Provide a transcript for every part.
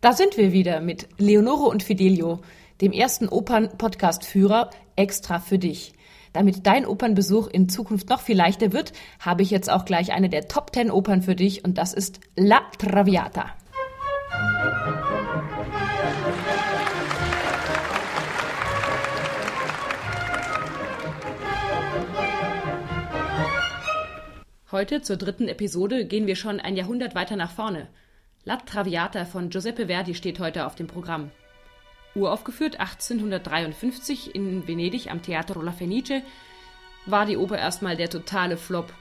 Da sind wir wieder mit Leonore und Fidelio, dem ersten Opern-Podcast-Führer extra für dich. Damit dein Opernbesuch in Zukunft noch viel leichter wird, habe ich jetzt auch gleich eine der Top 10 Opern für dich und das ist La Traviata. Heute zur dritten Episode gehen wir schon ein Jahrhundert weiter nach vorne. La Traviata von Giuseppe Verdi steht heute auf dem Programm. Uraufgeführt 1853 in Venedig am Teatro La Fenice, war die Oper erstmal der totale Flop,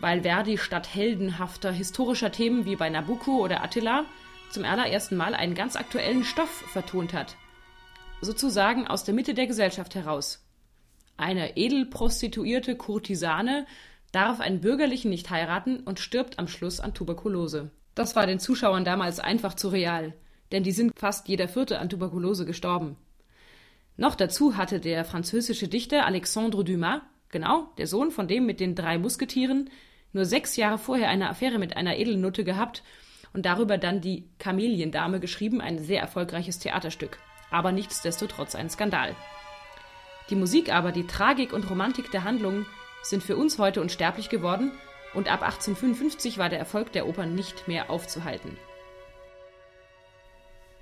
weil Verdi statt heldenhafter historischer Themen wie bei Nabucco oder Attila zum allerersten Mal einen ganz aktuellen Stoff vertont hat. Sozusagen aus der Mitte der Gesellschaft heraus. Eine edelprostituierte Kurtisane darf einen Bürgerlichen nicht heiraten und stirbt am Schluss an Tuberkulose. Das war den Zuschauern damals einfach zu real denn die sind fast jeder Vierte an Tuberkulose gestorben. Noch dazu hatte der französische Dichter Alexandre Dumas, genau, der Sohn von dem mit den drei Musketieren, nur sechs Jahre vorher eine Affäre mit einer Edelnutte gehabt und darüber dann die Kameliendame geschrieben, ein sehr erfolgreiches Theaterstück, aber nichtsdestotrotz ein Skandal. Die Musik aber, die Tragik und Romantik der Handlungen sind für uns heute unsterblich geworden und ab 1855 war der Erfolg der Opern nicht mehr aufzuhalten.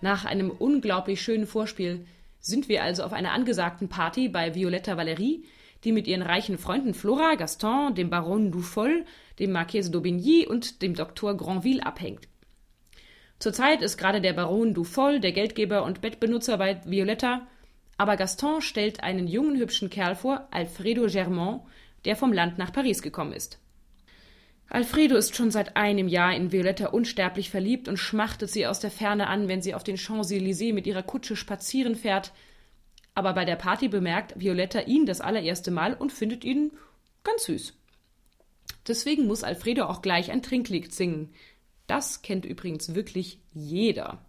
Nach einem unglaublich schönen Vorspiel sind wir also auf einer angesagten Party bei Violetta Valerie, die mit ihren reichen Freunden Flora, Gaston, dem Baron Dufoll, dem Marchese d'Aubigny und dem Doktor Granville abhängt. Zurzeit ist gerade der Baron Dufoll der Geldgeber und Bettbenutzer bei Violetta, aber Gaston stellt einen jungen hübschen Kerl vor, Alfredo Germont, der vom Land nach Paris gekommen ist. Alfredo ist schon seit einem Jahr in Violetta unsterblich verliebt und schmachtet sie aus der Ferne an, wenn sie auf den Champs-Élysées mit ihrer Kutsche spazieren fährt. Aber bei der Party bemerkt Violetta ihn das allererste Mal und findet ihn ganz süß. Deswegen muss Alfredo auch gleich ein Trinklied singen. Das kennt übrigens wirklich jeder.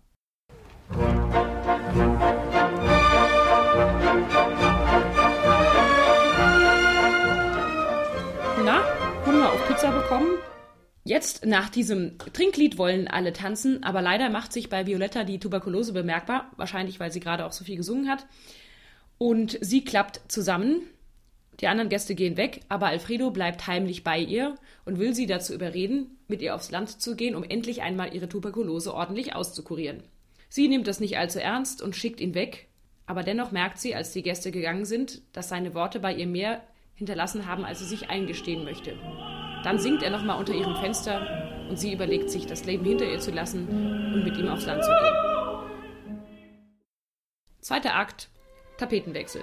Nach diesem Trinklied wollen alle tanzen, aber leider macht sich bei Violetta die Tuberkulose bemerkbar, wahrscheinlich weil sie gerade auch so viel gesungen hat. Und sie klappt zusammen. Die anderen Gäste gehen weg, aber Alfredo bleibt heimlich bei ihr und will sie dazu überreden, mit ihr aufs Land zu gehen, um endlich einmal ihre Tuberkulose ordentlich auszukurieren. Sie nimmt das nicht allzu ernst und schickt ihn weg, aber dennoch merkt sie, als die Gäste gegangen sind, dass seine Worte bei ihr mehr hinterlassen haben, als sie sich eingestehen möchte. Dann singt er nochmal unter ihrem Fenster und sie überlegt sich, das Leben hinter ihr zu lassen und mit ihm aufs Land zu gehen. Zweiter Akt, Tapetenwechsel.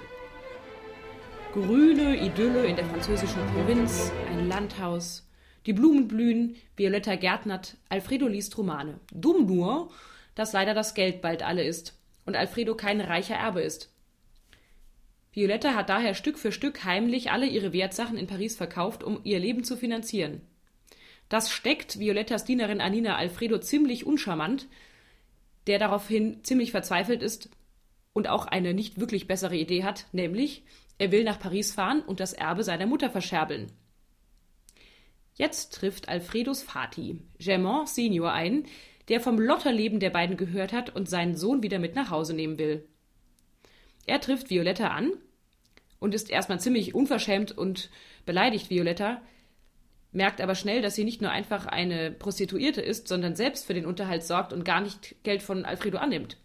Grüne Idylle in der französischen Provinz, ein Landhaus, die Blumen blühen, Violetta gärtnert, Alfredo liest Romane. Dumm nur, dass leider das Geld bald alle ist und Alfredo kein reicher Erbe ist. Violetta hat daher Stück für Stück heimlich alle ihre Wertsachen in Paris verkauft, um ihr Leben zu finanzieren. Das steckt Violettas Dienerin Anina Alfredo ziemlich uncharmant, der daraufhin ziemlich verzweifelt ist und auch eine nicht wirklich bessere Idee hat, nämlich er will nach Paris fahren und das Erbe seiner Mutter verscherbeln. Jetzt trifft Alfredos Vati, Germain Senior, ein, der vom Lotterleben der beiden gehört hat und seinen Sohn wieder mit nach Hause nehmen will. Er trifft Violetta an und ist erstmal ziemlich unverschämt und beleidigt Violetta, merkt aber schnell, dass sie nicht nur einfach eine Prostituierte ist, sondern selbst für den Unterhalt sorgt und gar nicht Geld von Alfredo annimmt.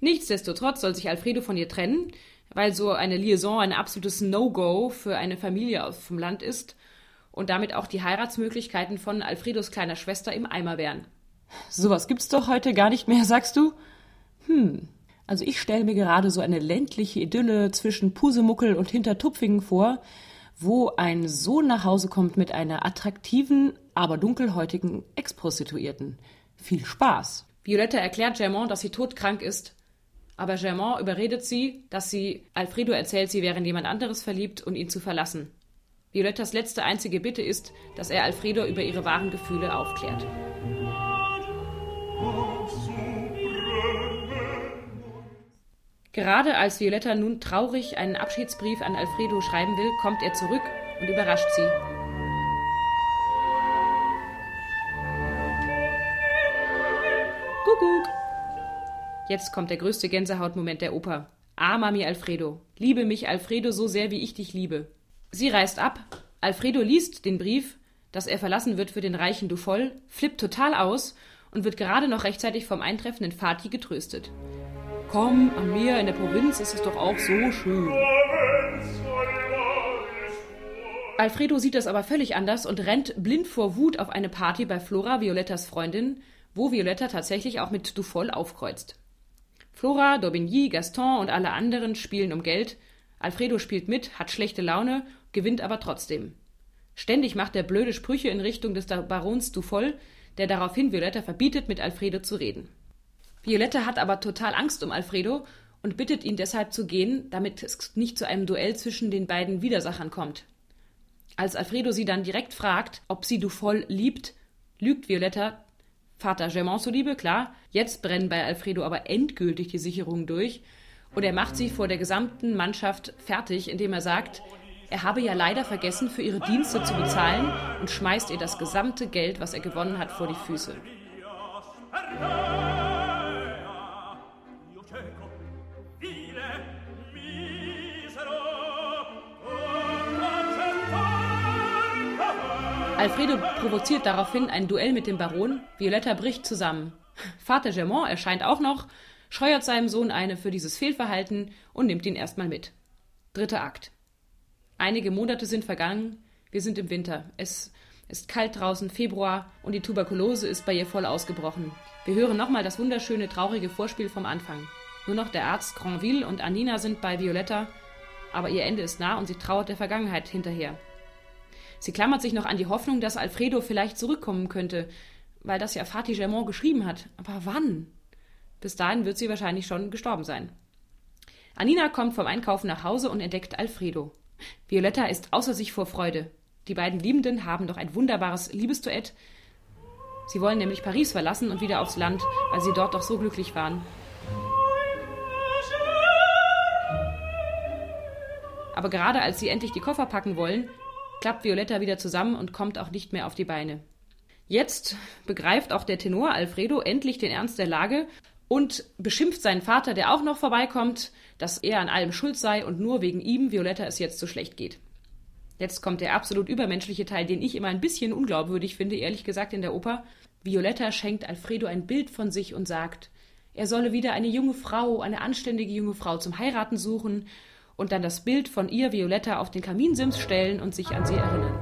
Nichtsdestotrotz soll sich Alfredo von ihr trennen, weil so eine Liaison ein absolutes No-Go für eine Familie vom Land ist und damit auch die Heiratsmöglichkeiten von Alfredos kleiner Schwester im Eimer wären. Sowas gibt's doch heute gar nicht mehr, sagst du? Hm, also ich stelle mir gerade so eine ländliche Idylle zwischen Pusemuckel und Hintertupfingen vor, wo ein Sohn nach Hause kommt mit einer attraktiven, aber dunkelhäutigen Ex-Prostituierten. Viel Spaß. Violetta erklärt Germain, dass sie todkrank ist, aber Germain überredet sie, dass sie Alfredo erzählt, sie wäre in jemand anderes verliebt und ihn zu verlassen. Violettas letzte einzige Bitte ist, dass er Alfredo über ihre wahren Gefühle aufklärt. Gerade als Violetta nun traurig einen Abschiedsbrief an Alfredo schreiben will, kommt er zurück und überrascht sie. Kuckuck! Jetzt kommt der größte Gänsehautmoment der Oper. Amami Alfredo, liebe mich Alfredo so sehr, wie ich dich liebe. Sie reist ab. Alfredo liest den Brief, dass er verlassen wird für den reichen Dufol, flippt total aus und wird gerade noch rechtzeitig vom eintreffenden Fatih getröstet. Komm, an mir in der Provinz ist es doch auch so schön. Alfredo sieht das aber völlig anders und rennt blind vor Wut auf eine Party bei Flora, Violettas Freundin, wo Violetta tatsächlich auch mit Dufol aufkreuzt. Flora, Daubigny, Gaston und alle anderen spielen um Geld. Alfredo spielt mit, hat schlechte Laune, gewinnt aber trotzdem. Ständig macht er blöde Sprüche in Richtung des Barons Dufol, der daraufhin Violetta verbietet, mit Alfredo zu reden. Violetta hat aber total Angst um Alfredo und bittet ihn deshalb zu gehen, damit es nicht zu einem Duell zwischen den beiden Widersachern kommt. Als Alfredo sie dann direkt fragt, ob sie Dufol liebt, lügt Violetta Vater Germain zuliebe, klar. Jetzt brennen bei Alfredo aber endgültig die Sicherungen durch und er macht sie vor der gesamten Mannschaft fertig, indem er sagt, er habe ja leider vergessen, für ihre Dienste zu bezahlen und schmeißt ihr das gesamte Geld, was er gewonnen hat, vor die Füße. Alfredo provoziert daraufhin ein Duell mit dem Baron. Violetta bricht zusammen. Vater Germain erscheint auch noch, scheuert seinem Sohn eine für dieses Fehlverhalten und nimmt ihn erstmal mit. Dritter Akt. Einige Monate sind vergangen. Wir sind im Winter. Es ist kalt draußen, Februar, und die Tuberkulose ist bei ihr voll ausgebrochen. Wir hören nochmal das wunderschöne, traurige Vorspiel vom Anfang. Nur noch der Arzt Granville und Anina sind bei Violetta, aber ihr Ende ist nah und sie trauert der Vergangenheit hinterher. Sie klammert sich noch an die Hoffnung, dass Alfredo vielleicht zurückkommen könnte, weil das ja Fatih Germain geschrieben hat. Aber wann? Bis dahin wird sie wahrscheinlich schon gestorben sein. Anina kommt vom Einkaufen nach Hause und entdeckt Alfredo. Violetta ist außer sich vor Freude. Die beiden Liebenden haben doch ein wunderbares Liebesduett. Sie wollen nämlich Paris verlassen und wieder aufs Land, weil sie dort doch so glücklich waren. Aber gerade als sie endlich die Koffer packen wollen, klappt Violetta wieder zusammen und kommt auch nicht mehr auf die Beine. Jetzt begreift auch der Tenor Alfredo endlich den Ernst der Lage und beschimpft seinen Vater, der auch noch vorbeikommt, dass er an allem schuld sei und nur wegen ihm Violetta es jetzt so schlecht geht. Jetzt kommt der absolut übermenschliche Teil, den ich immer ein bisschen unglaubwürdig finde, ehrlich gesagt, in der Oper. Violetta schenkt Alfredo ein Bild von sich und sagt, er solle wieder eine junge Frau, eine anständige junge Frau zum Heiraten suchen und dann das Bild von ihr, Violetta, auf den Kaminsims stellen und sich an sie erinnern.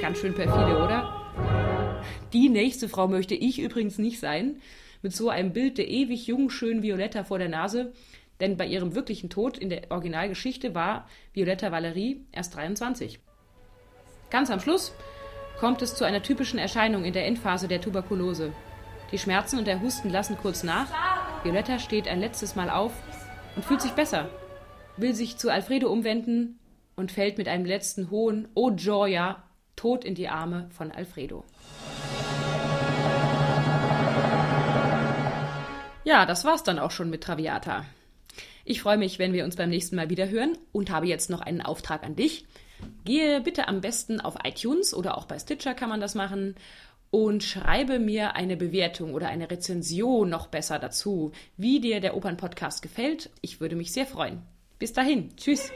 Ganz schön perfide, oder? Die nächste Frau möchte ich übrigens nicht sein, mit so einem Bild der ewig jungen, schönen Violetta vor der Nase, denn bei ihrem wirklichen Tod in der Originalgeschichte war Violetta Valerie erst 23. Ganz am Schluss kommt es zu einer typischen Erscheinung in der Endphase der Tuberkulose. Die Schmerzen und der Husten lassen kurz nach. Violetta steht ein letztes Mal auf und fühlt sich besser, will sich zu Alfredo umwenden und fällt mit einem letzten hohen Oh Gioia tot in die Arme von Alfredo. Ja, das war's dann auch schon mit Traviata. Ich freue mich, wenn wir uns beim nächsten Mal wieder hören und habe jetzt noch einen Auftrag an dich. Gehe bitte am besten auf iTunes oder auch bei Stitcher kann man das machen und schreibe mir eine Bewertung oder eine Rezension noch besser dazu, wie dir der Opernpodcast gefällt. Ich würde mich sehr freuen. Bis dahin. Tschüss.